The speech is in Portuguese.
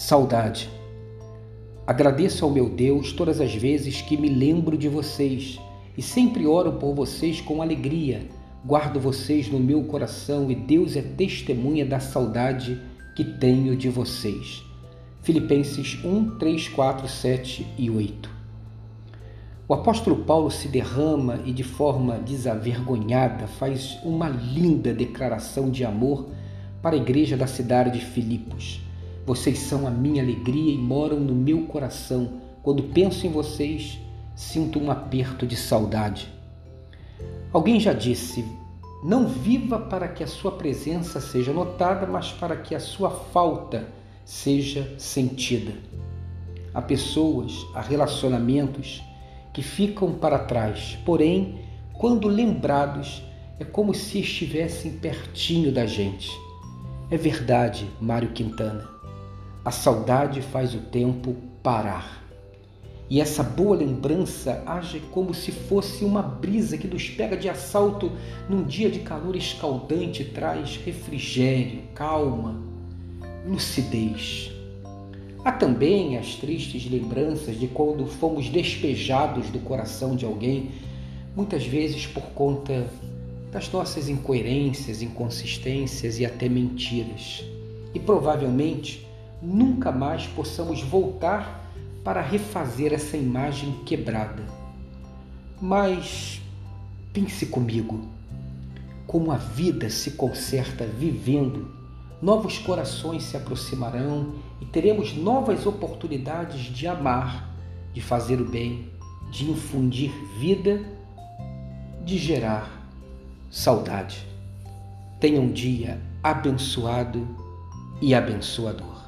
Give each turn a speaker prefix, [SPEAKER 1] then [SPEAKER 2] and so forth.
[SPEAKER 1] Saudade. Agradeço ao meu Deus todas as vezes que me lembro de vocês e sempre oro por vocês com alegria. Guardo vocês no meu coração e Deus é testemunha da saudade que tenho de vocês. Filipenses 1, 3, 4, 7 e 8. O apóstolo Paulo se derrama e, de forma desavergonhada, faz uma linda declaração de amor para a igreja da cidade de Filipos. Vocês são a minha alegria e moram no meu coração. Quando penso em vocês, sinto um aperto de saudade. Alguém já disse: não viva para que a sua presença seja notada, mas para que a sua falta seja sentida. Há pessoas, há relacionamentos que ficam para trás, porém, quando lembrados, é como se estivessem pertinho da gente. É verdade, Mário Quintana. A saudade faz o tempo parar. E essa boa lembrança age como se fosse uma brisa que nos pega de assalto num dia de calor escaldante traz refrigério, calma, lucidez. Há também as tristes lembranças de quando fomos despejados do coração de alguém, muitas vezes por conta das nossas incoerências, inconsistências e até mentiras. E provavelmente nunca mais possamos voltar para refazer essa imagem quebrada. Mas pense comigo, como a vida se conserta vivendo, novos corações se aproximarão e teremos novas oportunidades de amar, de fazer o bem, de infundir vida, de gerar saudade. Tenha um dia abençoado e abençoador.